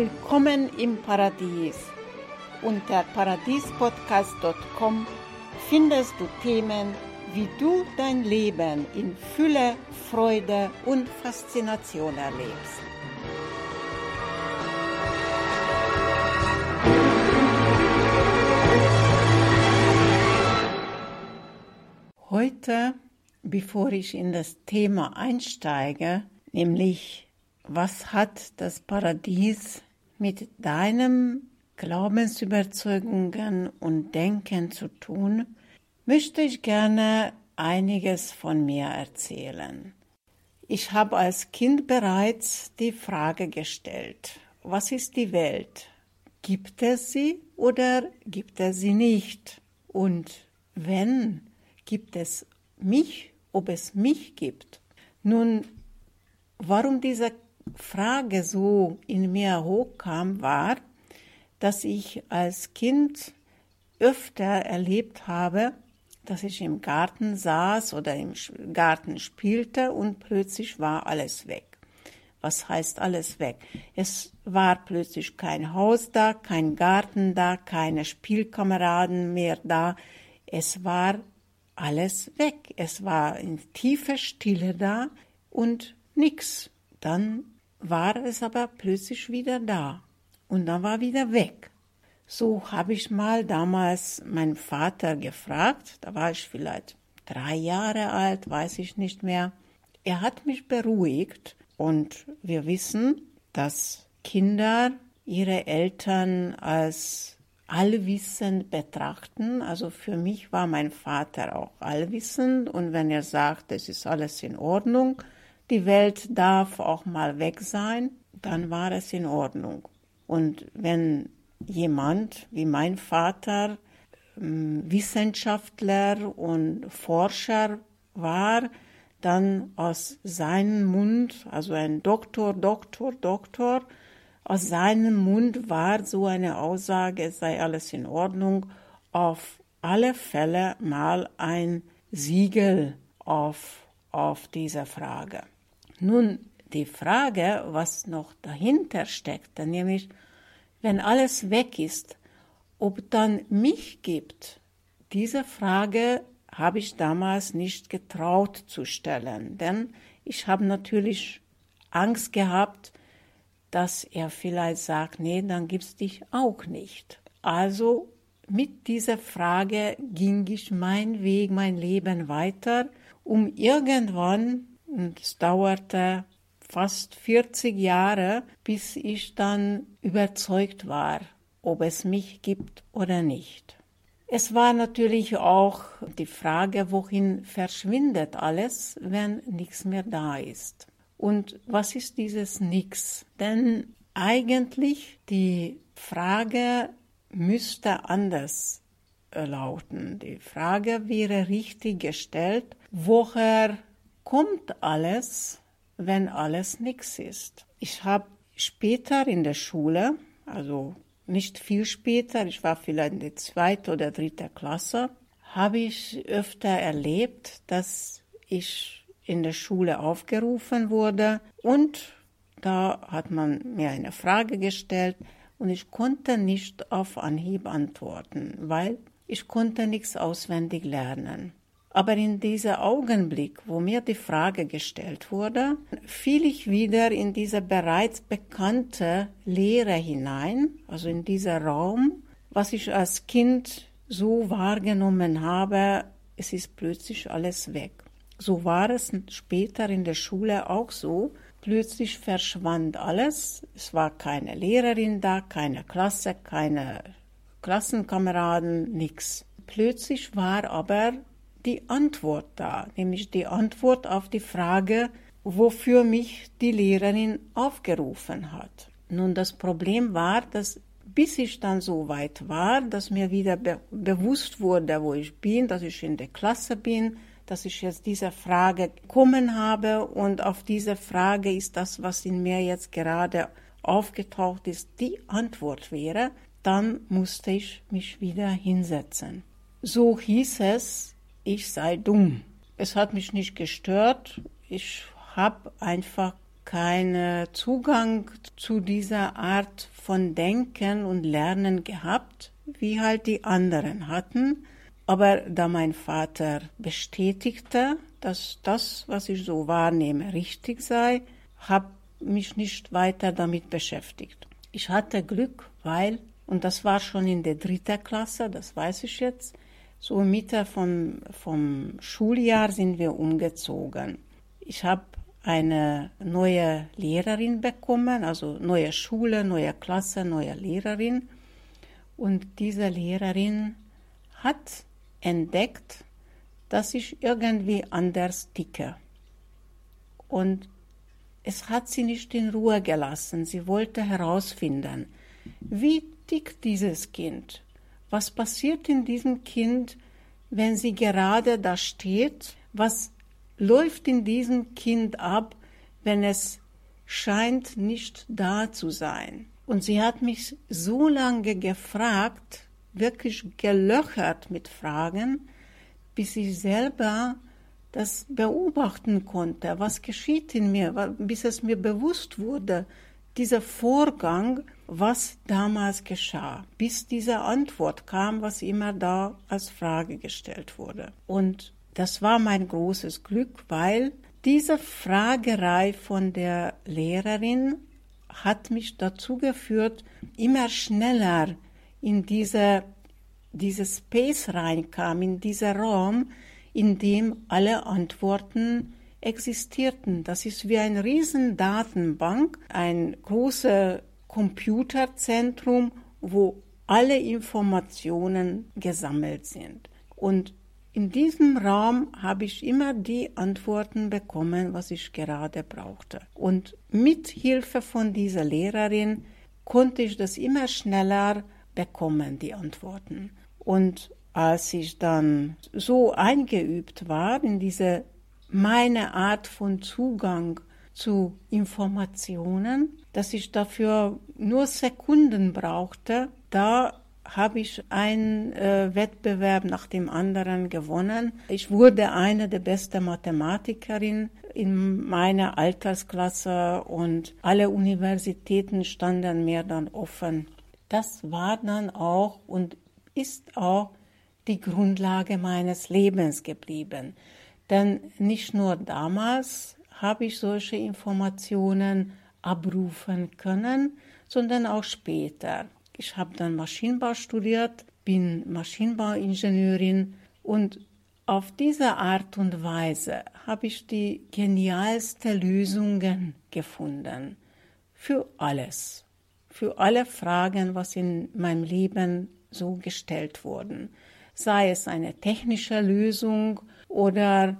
Willkommen im Paradies. Unter paradiespodcast.com findest du Themen, wie du dein Leben in Fülle, Freude und Faszination erlebst. Heute, bevor ich in das Thema einsteige, nämlich was hat das Paradies mit deinem Glaubensüberzeugungen und Denken zu tun, möchte ich gerne einiges von mir erzählen. Ich habe als Kind bereits die Frage gestellt, was ist die Welt? Gibt es sie oder gibt es sie nicht? Und wenn gibt es mich, ob es mich gibt. Nun, warum diese Frage so in mir hochkam, war, dass ich als Kind öfter erlebt habe, dass ich im Garten saß oder im Garten spielte und plötzlich war alles weg. Was heißt alles weg? Es war plötzlich kein Haus da, kein Garten da, keine Spielkameraden mehr da. Es war alles weg. Es war in tiefer Stille da und nix. Dann war es aber plötzlich wieder da und dann war wieder weg. So habe ich mal damals meinen Vater gefragt, da war ich vielleicht drei Jahre alt, weiß ich nicht mehr. Er hat mich beruhigt und wir wissen, dass Kinder ihre Eltern als allwissend betrachten. Also für mich war mein Vater auch allwissend und wenn er sagt, es ist alles in Ordnung, die Welt darf auch mal weg sein, dann war es in Ordnung. Und wenn jemand wie mein Vater ähm, Wissenschaftler und Forscher war, dann aus seinem Mund, also ein Doktor, Doktor, Doktor, aus seinem Mund war so eine Aussage, es sei alles in Ordnung, auf alle Fälle mal ein Siegel auf, auf diese Frage. Nun, die Frage, was noch dahinter steckt, nämlich, wenn alles weg ist, ob dann mich gibt, diese Frage habe ich damals nicht getraut zu stellen, denn ich habe natürlich Angst gehabt, dass er vielleicht sagt, nee, dann gibt's dich auch nicht. Also mit dieser Frage ging ich mein Weg, mein Leben weiter, um irgendwann, und es dauerte fast 40 Jahre, bis ich dann überzeugt war, ob es mich gibt oder nicht. Es war natürlich auch die Frage, wohin verschwindet alles, wenn nichts mehr da ist. Und was ist dieses Nix? Denn eigentlich die Frage müsste anders lauten. Die Frage wäre richtig gestellt, woher kommt alles, wenn alles nichts ist? Ich habe später in der Schule, also nicht viel später, ich war vielleicht in der zweiten oder dritten Klasse, habe ich öfter erlebt, dass ich in der Schule aufgerufen wurde und da hat man mir eine Frage gestellt und ich konnte nicht auf Anhieb antworten, weil ich konnte nichts auswendig lernen. Aber in diesem Augenblick, wo mir die Frage gestellt wurde, fiel ich wieder in diese bereits bekannte Lehre hinein, also in dieser Raum, was ich als Kind so wahrgenommen habe, es ist plötzlich alles weg. So war es später in der Schule auch so. Plötzlich verschwand alles. Es war keine Lehrerin da, keine Klasse, keine Klassenkameraden, nichts. Plötzlich war aber die Antwort da, nämlich die Antwort auf die Frage, wofür mich die Lehrerin aufgerufen hat. Nun, das Problem war, dass bis ich dann so weit war, dass mir wieder be bewusst wurde, wo ich bin, dass ich in der Klasse bin, dass ich jetzt diese Frage kommen habe und auf diese Frage ist das, was in mir jetzt gerade aufgetaucht ist, die Antwort wäre, dann musste ich mich wieder hinsetzen. So hieß es, ich sei dumm. Es hat mich nicht gestört. Ich habe einfach keinen Zugang zu dieser Art von Denken und Lernen gehabt, wie halt die anderen hatten. Aber da mein Vater bestätigte, dass das, was ich so wahrnehme, richtig sei, habe mich nicht weiter damit beschäftigt. Ich hatte Glück, weil, und das war schon in der dritten Klasse, das weiß ich jetzt, so Mitte vom, vom Schuljahr sind wir umgezogen. Ich habe eine neue Lehrerin bekommen, also neue Schule, neue Klasse, neue Lehrerin. Und diese Lehrerin hat entdeckt, dass ich irgendwie anders ticke. Und es hat sie nicht in Ruhe gelassen. Sie wollte herausfinden, wie tickt dieses Kind? Was passiert in diesem Kind, wenn sie gerade da steht? Was läuft in diesem Kind ab, wenn es scheint nicht da zu sein? Und sie hat mich so lange gefragt, wirklich gelöchert mit Fragen, bis ich selber das beobachten konnte, was geschieht in mir, bis es mir bewusst wurde, dieser Vorgang, was damals geschah, bis diese Antwort kam, was immer da als Frage gestellt wurde. Und das war mein großes Glück, weil diese Fragerei von der Lehrerin hat mich dazu geführt, immer schneller in diese, diese Space reinkam, in dieser Raum, in dem alle Antworten existierten. Das ist wie eine riesen Datenbank, ein großes Computerzentrum, wo alle Informationen gesammelt sind. Und in diesem Raum habe ich immer die Antworten bekommen, was ich gerade brauchte. Und mit Hilfe von dieser Lehrerin konnte ich das immer schneller bekommen, die Antworten. Und als ich dann so eingeübt war in diese meine Art von Zugang zu Informationen, dass ich dafür nur Sekunden brauchte, da habe ich einen äh, Wettbewerb nach dem anderen gewonnen. Ich wurde eine der besten Mathematikerinnen in meiner Altersklasse und alle Universitäten standen mir dann offen. Das war dann auch und ist auch die Grundlage meines Lebens geblieben. Denn nicht nur damals habe ich solche Informationen abrufen können, sondern auch später. Ich habe dann Maschinenbau studiert, bin Maschinenbauingenieurin und auf diese Art und Weise habe ich die genialsten Lösungen gefunden für alles, für alle Fragen, was in meinem Leben so gestellt wurden sei es eine technische Lösung oder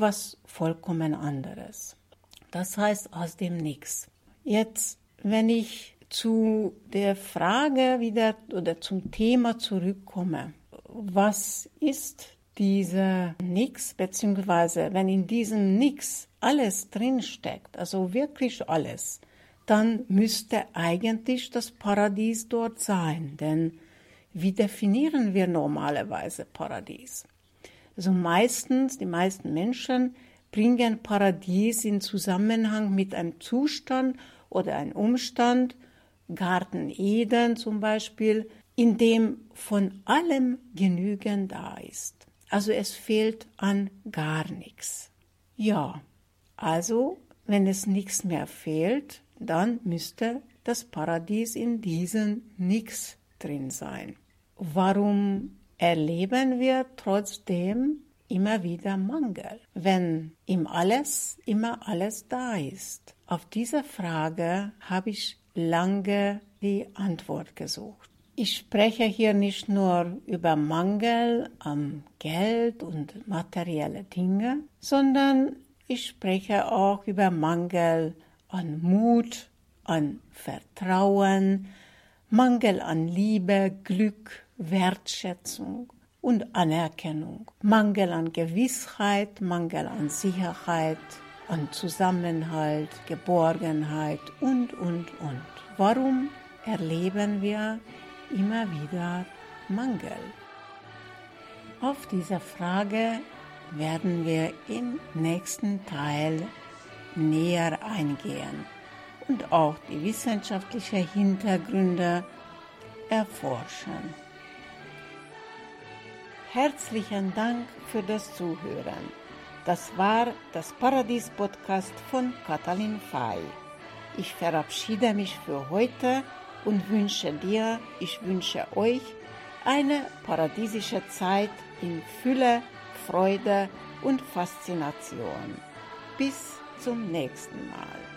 was vollkommen anderes. Das heißt aus dem Nichts. Jetzt, wenn ich zu der Frage wieder oder zum Thema zurückkomme, was ist dieser Nix, beziehungsweise wenn in diesem Nix alles drinsteckt, also wirklich alles, dann müsste eigentlich das Paradies dort sein, denn wie definieren wir normalerweise Paradies? Also meistens, die meisten Menschen bringen Paradies in Zusammenhang mit einem Zustand oder einem Umstand, Garten Eden zum Beispiel, in dem von allem genügend da ist. Also es fehlt an gar nichts. Ja, also wenn es nichts mehr fehlt, dann müsste das Paradies in diesem Nichts drin sein. Warum erleben wir trotzdem immer wieder Mangel, wenn im Alles immer alles da ist? Auf diese Frage habe ich lange die Antwort gesucht. Ich spreche hier nicht nur über Mangel an Geld und materielle Dinge, sondern ich spreche auch über Mangel an Mut, an Vertrauen, Mangel an Liebe, Glück, Wertschätzung und Anerkennung, Mangel an Gewissheit, Mangel an Sicherheit, an Zusammenhalt, Geborgenheit und, und, und. Warum erleben wir immer wieder Mangel? Auf diese Frage werden wir im nächsten Teil näher eingehen und auch die wissenschaftlichen Hintergründe erforschen. Herzlichen Dank für das Zuhören. Das war das Paradies-Podcast von Katalin Fay. Ich verabschiede mich für heute und wünsche dir, ich wünsche euch eine paradiesische Zeit in Fülle, Freude und Faszination. Bis zum nächsten Mal.